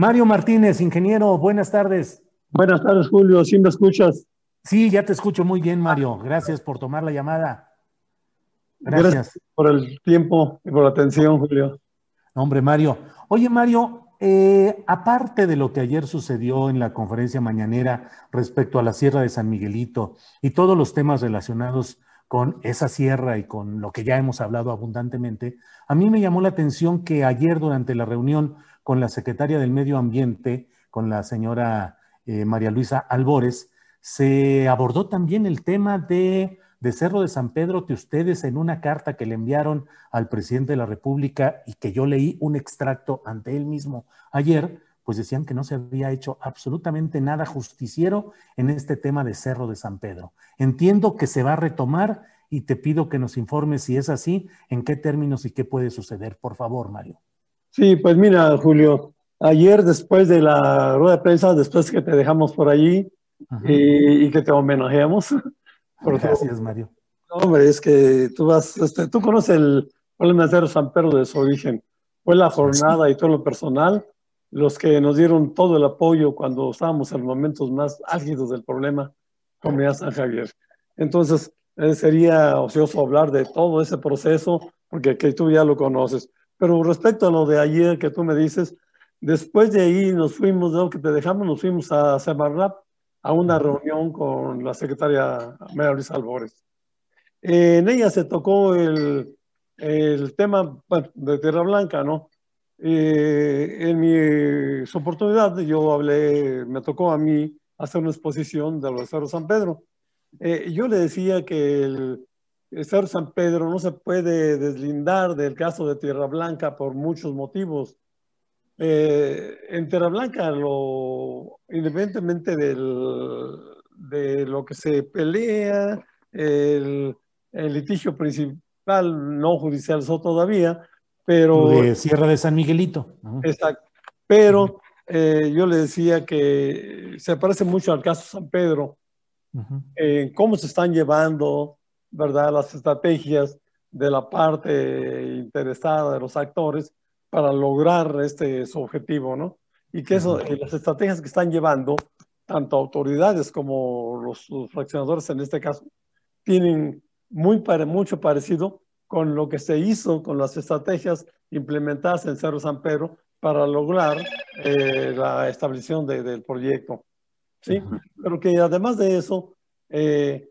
Mario Martínez, ingeniero, buenas tardes. Buenas tardes, Julio. ¿Sí me escuchas? Sí, ya te escucho muy bien, Mario. Gracias por tomar la llamada. Gracias, Gracias por el tiempo y por la atención, Julio. Hombre, Mario. Oye, Mario, eh, aparte de lo que ayer sucedió en la conferencia mañanera respecto a la Sierra de San Miguelito y todos los temas relacionados con esa sierra y con lo que ya hemos hablado abundantemente, a mí me llamó la atención que ayer durante la reunión con la secretaria del Medio Ambiente, con la señora eh, María Luisa Albores, se abordó también el tema de, de, Cerro de San Pedro, que ustedes en una carta que le enviaron al presidente de la República y que yo leí un extracto ante él mismo ayer, pues decían que no se había hecho absolutamente nada justiciero en este tema de Cerro de San Pedro. Entiendo que se va a retomar y te pido que nos informes si es así, en qué términos y qué puede suceder. Por favor, Mario. Sí, pues mira, Julio, ayer después de la rueda de prensa, después que te dejamos por allí y, y, que te homenajeamos. Gracias, Mario. hombre, es que tú vas, este, tú conoces el problema de San Pedro de su origen. Fue la jornada y todo lo personal los que nos dieron todo el apoyo cuando estábamos en los momentos más álgidos del problema, Comunidad San Javier. Entonces, eh, sería ocioso hablar de todo ese proceso, porque que tú ya lo conoces. Pero respecto a lo de ayer que tú me dices, después de ahí nos fuimos, de lo que te dejamos, nos fuimos a Semarnap a una reunión con la secretaria María Luisa Albores. en ella se tocó el, el tema de Tierra Blanca, ¿no? En mi oportunidad yo hablé, me tocó a mí hacer una exposición de los Cerro San Pedro. Eh, yo le decía que el, el Cerro San Pedro no se puede deslindar del caso de Tierra Blanca por muchos motivos. Eh, en Tierra Blanca, lo, independientemente del, de lo que se pelea, el, el litigio principal no judicial todavía, pero... De Sierra de San Miguelito. Exacto. Pero eh, yo le decía que se parece mucho al caso San Pedro, en cómo se están llevando ¿verdad? Las estrategias de la parte interesada de los actores para lograr este su objetivo, ¿no? Y que eso, las estrategias que están llevando, tanto autoridades como los, fraccionadores en este caso, tienen muy mucho parecido con lo que se hizo con las estrategias implementadas en Cerro San Pedro para lograr eh, la establección del proyecto. ¿sí? Pero que además de eso, eh,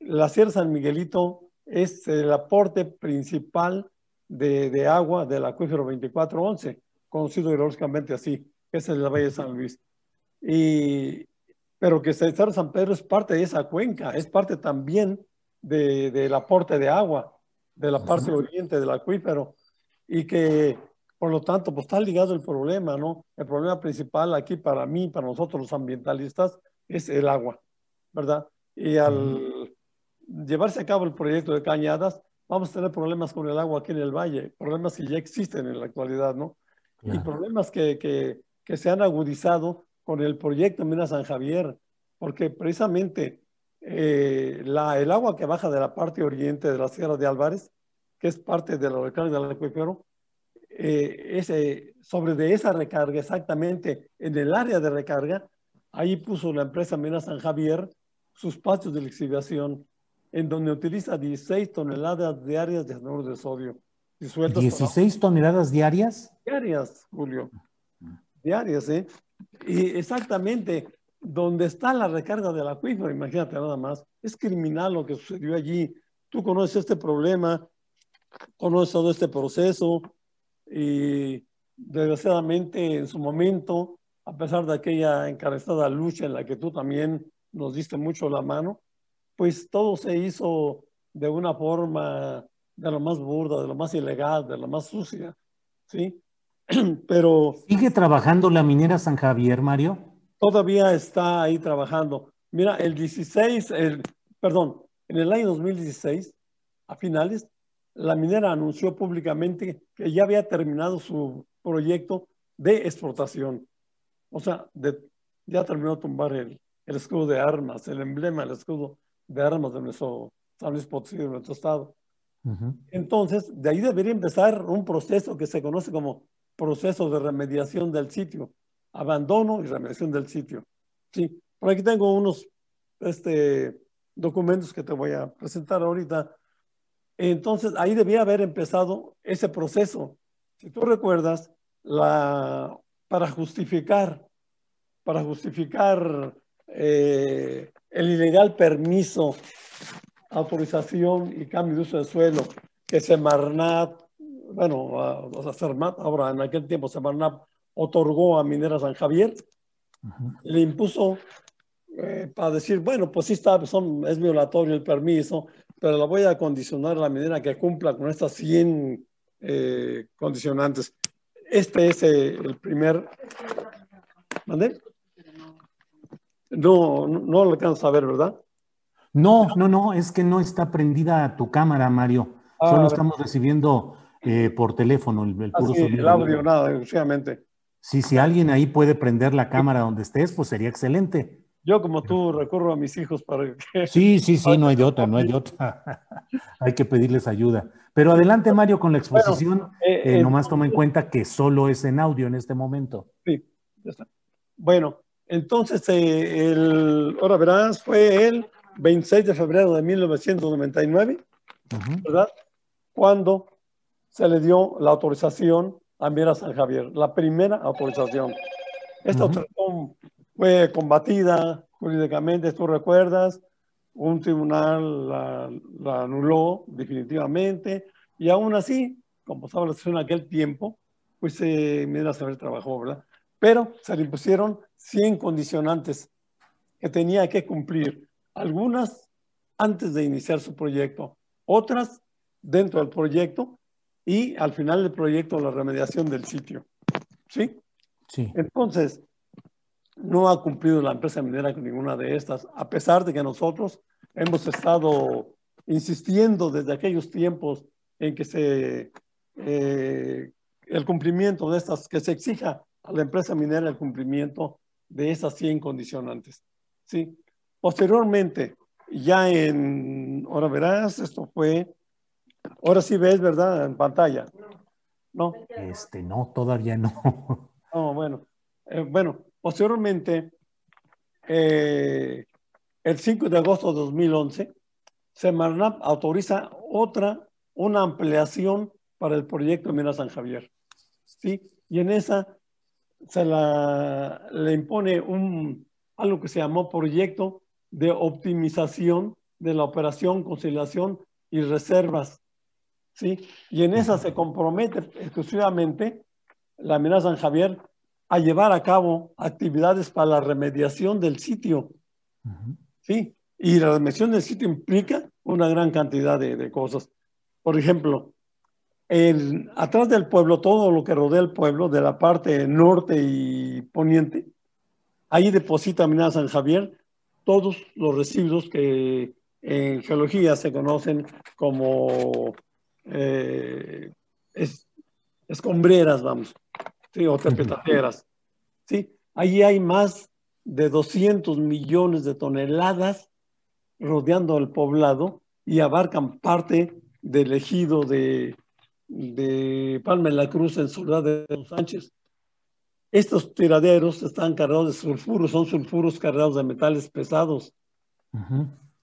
la Sierra San Miguelito es el aporte principal de, de agua del acuífero 2411, conocido hidrológicamente así, que es el Valle de San Luis. Y, pero que Cerro San Pedro es parte de esa cuenca, es parte también de, del aporte de agua de la parte oriente del acuífero y que por lo tanto pues está ligado el problema, ¿no? El problema principal aquí para mí, para nosotros los ambientalistas, es el agua, ¿verdad? Y al llevarse a cabo el proyecto de Cañadas, vamos a tener problemas con el agua aquí en el valle, problemas que ya existen en la actualidad, ¿no? Y problemas que, que, que, se han agudizado con el proyecto Mina San Javier, porque precisamente eh, la, el agua que baja de la parte oriente de la Sierra de Álvarez, que es parte de la recarga del acuífero, eh, ese, sobre de esa recarga, exactamente en el área de recarga, ahí puso la empresa Mina San Javier sus patios de lixiviación, en donde utiliza 16 toneladas diarias de anhidro de sodio. ¿16 toneladas diarias? Diarias, Julio. Diarias, ¿eh? Y exactamente donde está la recarga del acuífero, imagínate nada más. Es criminal lo que sucedió allí. Tú conoces este problema, conoces todo este proceso y desgraciadamente en su momento, a pesar de aquella encarezada lucha en la que tú también nos diste mucho la mano, pues todo se hizo de una forma de lo más burda, de lo más ilegal, de lo más sucia, ¿sí? Pero... ¿Sigue trabajando la minera San Javier, Mario? Todavía está ahí trabajando. Mira, el 16, el, perdón, en el año 2016, a finales, la minera anunció públicamente que ya había terminado su proyecto de exportación. O sea, de, ya terminó de tumbar el, el escudo de armas, el emblema, el escudo de armas de nuestro San Luis Potosí, de nuestro estado. Entonces, de ahí debería empezar un proceso que se conoce como proceso de remediación del sitio, abandono y remediación del sitio. Sí, por aquí tengo unos este, documentos que te voy a presentar ahorita. Entonces, ahí debía haber empezado ese proceso. Si tú recuerdas, la, para justificar, para justificar eh, el ilegal permiso, autorización y cambio de uso de suelo que Semarnat, bueno, o sea, Semarnat, ahora en aquel tiempo Semarnat otorgó a Minera San Javier, le impuso eh, para decir, bueno, pues sí está, son, es violatorio el permiso, pero la voy a condicionar a la minera que cumpla con estas 100 eh, condicionantes. Este es el primer... ¿Mande? No, no, lo alcanzas a ver, ¿verdad? No, no, no, es que no está prendida tu cámara, Mario. Ah, Solo estamos recibiendo eh, por teléfono el, puro sonido. El audio, nada, exclusivamente. Sí, si alguien ahí puede prender la cámara donde estés, pues sería excelente. Yo, como tú, recurro a mis hijos para que. Sí, sí, sí, no hay de otra, no hay de otra. hay que pedirles ayuda. Pero adelante, Mario, con la exposición. Bueno, eh, eh, nomás toma en cuenta que solo es en audio en este momento. Sí, ya está. Bueno, entonces, eh, el, ahora verás, fue el 26 de febrero de 1999, ¿verdad? Cuando se le dio la autorización a Mira San Javier, la primera autorización. Esta autorización fue combatida jurídicamente, tú recuerdas, un tribunal la, anuló definitivamente y aún así, como estaba la situación en aquel tiempo, pues eh, Mira San Javier trabajó, ¿verdad? Pero se le impusieron 100 condicionantes que tenía que cumplir, algunas antes de iniciar su proyecto, otras dentro del proyecto y al final del proyecto la remediación del sitio. ¿Sí? Sí. Entonces, no ha cumplido la empresa minera con ninguna de estas, a pesar de que nosotros hemos estado insistiendo desde aquellos tiempos en que se eh, el cumplimiento de estas, que se exija a la empresa minera el cumplimiento de esas 100 condicionantes. ¿sí? Posteriormente, ya en, ahora verás, esto fue, ahora sí ves, ¿verdad? En pantalla. ¿No? Este, no, todavía no. No, bueno. Eh, bueno, posteriormente, eh, el 5 de agosto de 2011, Semarnap autoriza otra, una ampliación para el proyecto Mina San Javier. ¿sí? Y en esa se la, le impone un, algo que se llamó proyecto de optimización de la operación, conciliación y reservas. ¿Sí? Y en esa se compromete exclusivamente la mina San Javier a llevar a cabo actividades para la remediación del sitio. ¿sí? Y la remediación del sitio implica una gran cantidad de, de cosas. Por ejemplo, atrás del pueblo, todo lo que rodea el pueblo, de la parte norte y poniente, ahí deposita Mina San Javier todos los residuos que en geología se conocen como eh, escombreras, vamos, ¿sí? o terpetateras. ¿sí? Ahí hay más de 200 millones de toneladas rodeando el poblado y abarcan parte del ejido de, de Palma de la Cruz en Ciudad de los Sánchez. Estos tiraderos están cargados de sulfuros, son sulfuros cargados de metales pesados.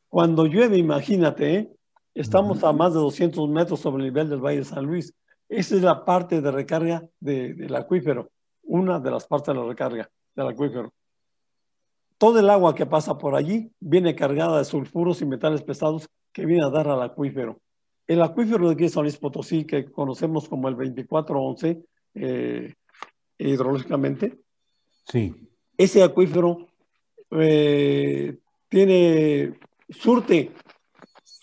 Cuando llueve, imagínate, ¿eh? Estamos a más de 200 metros sobre el nivel del Valle de San Luis. Esa es la parte de recarga del acuífero, una de las partes de la recarga del acuífero. Todo el agua que pasa por allí viene cargada de sulfuros y metales pesados que viene a dar al acuífero. El acuífero de aquí San Luis Potosí, que conocemos como el 2411 eh, hidrológicamente, sí. ese acuífero eh, tiene surte,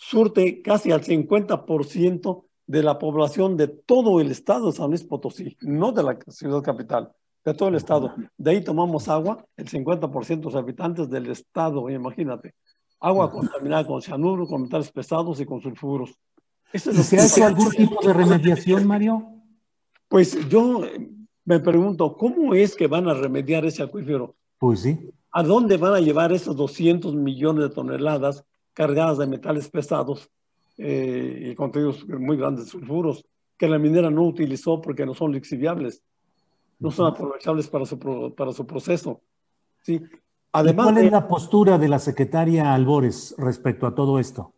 surte casi al 50% de la población de todo el estado de San Luis Potosí, no de la ciudad capital, de todo el estado. De ahí tomamos agua, el 50% de los habitantes del estado, imagínate. Agua contaminada con cianuro, con metales pesados y con sulfuros. ¿Y se hace algún tipo de remediación, Mario? Pues yo me pregunto, ¿cómo es que van a remediar ese acuífero? Pues sí. ¿A dónde van a llevar esos 200 millones de toneladas cargadas de metales pesados eh, y contenidos muy grandes de sulfuros que la minera no utilizó porque no son lixiviables, no son aprovechables para su, para su proceso? ¿sí? Además, ¿Cuál es la postura de la secretaria Albores respecto a todo esto?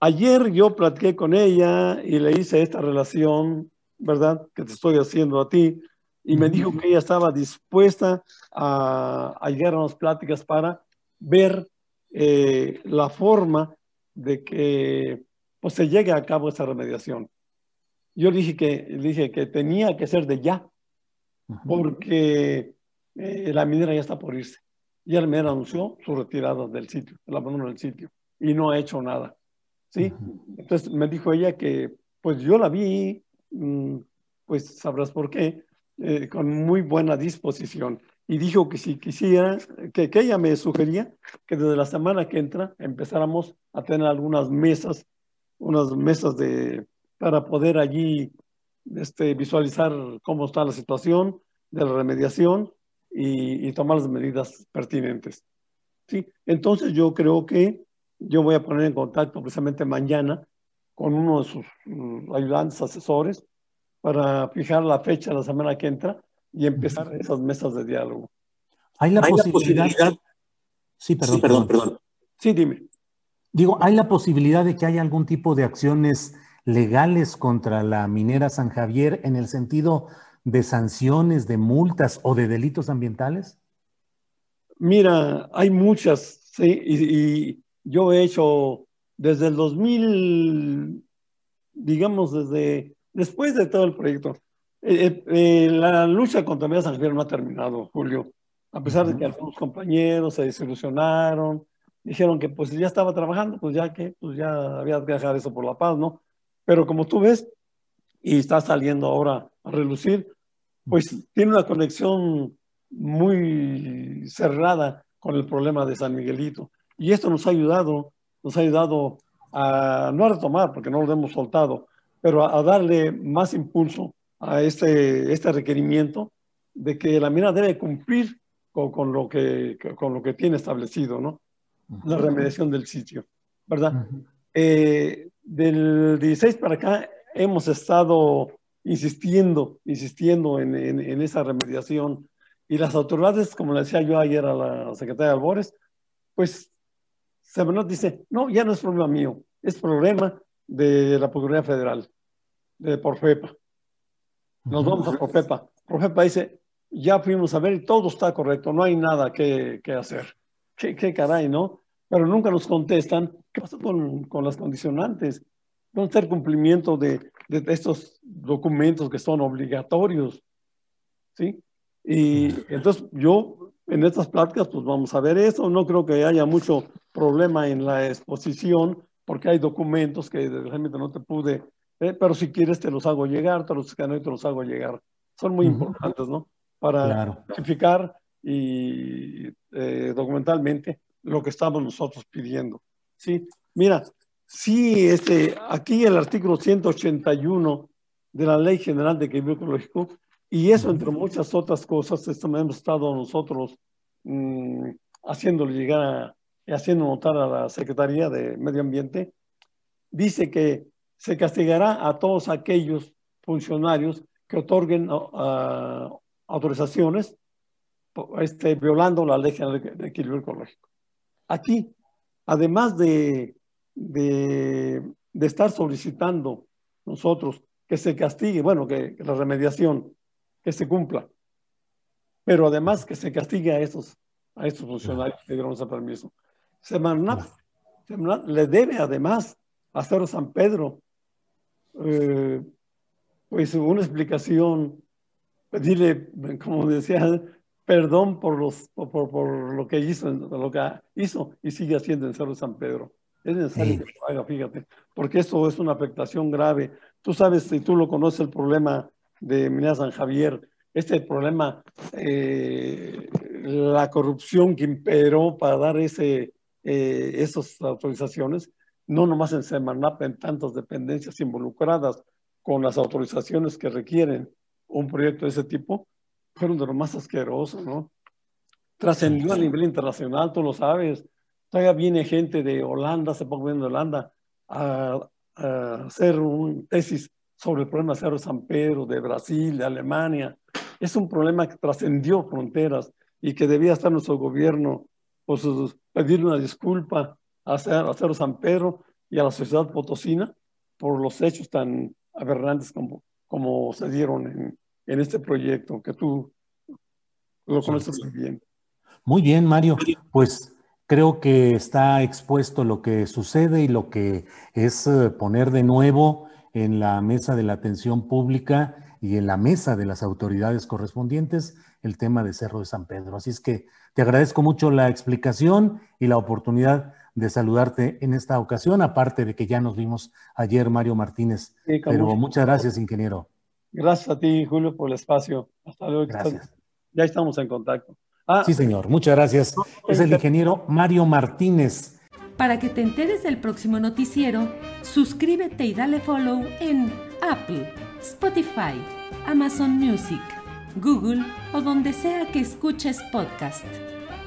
Ayer yo platiqué con ella y le hice esta relación, ¿verdad? Que te estoy haciendo a ti y me dijo que ella estaba dispuesta a, a llegar a unas pláticas para ver eh, la forma de que pues, se llegue a cabo esa remediación. Yo dije que, dije que tenía que ser de ya, porque eh, la minera ya está por irse. Ya la minera anunció su retirada del sitio, el abandono del sitio, y no ha hecho nada. ¿sí? Entonces me dijo ella que, pues yo la vi, mm, pues sabrás por qué, eh, con muy buena disposición. Y dijo que si quisiera, que, ella me sugería que desde la semana que entra empezáramos a tener algunas mesas, unas mesas de, para poder allí este, visualizar cómo está la situación de la remediación y, y tomar las medidas pertinentes. ¿sí? Entonces yo creo que yo voy a poner en contacto precisamente mañana con uno de sus mm, ayudantes asesores para fijar la fecha de la semana que entra y empezar esas mesas de diálogo. ¿Hay la, posibilidad... Sí, perdón, perdón, perdón. Sí, dime. Digo, ¿hay la posibilidad de que haya algún tipo de acciones legales contra la minera San Javier en el sentido de sanciones, de multas o de delitos ambientales? Mira, hay muchas, sí, y, yo he hecho desde el 2000, digamos, desde después de todo el proyecto, eh, eh, eh, la lucha contra Media San Javier no ha terminado, Julio. A pesar de que algunos compañeros se desilusionaron, dijeron que pues ya estaba trabajando, pues ya que pues ya había que dejar eso por la paz, ¿no? Pero como tú ves, y está saliendo ahora a relucir, pues tiene una conexión muy cerrada con el problema de San Miguelito. Y esto nos ha ayudado, nos ha ayudado a no a retomar, porque no lo hemos soltado, pero a, darle más impulso a este, este requerimiento de que la mina debe cumplir con, con, lo, que, con lo que tiene establecido, ¿no? La remediación del sitio, ¿verdad? Eh, del 16 para acá hemos estado insistiendo, insistiendo en, en, esa remediación y las autoridades, como le decía yo ayer a la secretaria Albores, pues se nos dice, no, ya no es problema mío, es problema de la Procuraduría Federal, de Porfepa. Nos vamos a Porfepa. Porfepa dice, ya fuimos a ver y todo está correcto, no hay nada que, que hacer. ¿Qué, ¿Qué, caray, ¿no? Pero nunca nos contestan, ¿qué pasa con, con las condicionantes? ¿Dónde está el cumplimiento de, de, estos documentos que son obligatorios? ¿Sí? Y entonces yo en estas pláticas pues vamos a ver eso, no creo que haya mucho problema en la exposición porque hay documentos que realmente no te pude, eh, pero si quieres te los hago llegar, te los escaneo y te los hago llegar. Son muy importantes, ¿no? Para verificar y eh, documentalmente lo que estamos nosotros pidiendo. Sí, mira, sí, este, aquí el artículo 181 de la Ley General de Equilibrio Ecológico, y eso entre muchas otras cosas, esto hemos estado nosotros mmm, haciéndole llegar a haciendo notar a la Secretaría de Medio Ambiente, dice que se castigará a todos aquellos funcionarios que otorguen autorizaciones este, violando la ley general de equilibrio ecológico. Aquí, además de, de, estar solicitando nosotros que se castigue, bueno, que, la remediación, que se cumpla, pero además que se castigue a estos, a estos funcionarios que dieron ese permiso. Semarnat, le debe además a Cerro San Pedro eh, pues una explicación, pedirle, como decía, perdón por, los, por, por, lo que hizo, lo que hizo y sigue haciendo en Cerro San Pedro. Es necesario que lo haga, fíjate, porque esto es una afectación grave. Tú sabes, si tú lo conoces, el problema de Minas San Javier, este problema, eh, la corrupción que imperó para dar ese, eh, esas autorizaciones, no nomás en Semanap, en tantas dependencias involucradas con las autorizaciones que requieren un proyecto de ese tipo, fueron de lo más asqueroso, ¿no? Trascendió a nivel internacional, tú lo sabes. Todavía viene gente de Holanda, se poco viendo de Holanda, a, hacer un tesis sobre el problema de Cerro San Pedro, de Brasil, de Alemania. Es un problema que trascendió fronteras y que debía estar nuestro gobierno, pues, pedirle una disculpa a Cerro San Pedro y a la sociedad potosina por los hechos tan aberrantes como, como se dieron en, en este proyecto, que tú lo conoces muy bien. Muy bien, Mario. Pues creo que está expuesto lo que sucede y lo que es eh, poner de nuevo en la mesa de la atención pública y en la mesa de las autoridades correspondientes el tema de Cerro de San Pedro. Así es que te agradezco mucho la explicación y la oportunidad de saludarte en esta ocasión, aparte de que ya nos vimos ayer, Mario Martínez. Pero muchas gracias, ingeniero. Gracias a ti, Julio, por el espacio. Hasta luego. Gracias. Ya estamos en contacto. Ah, sí, señor. Muchas gracias. Es el ingeniero Mario Martínez. Para que te enteres del próximo noticiero, suscríbete y dale follow en Apple, Spotify, Amazon Music, Google o donde sea que escuches podcast.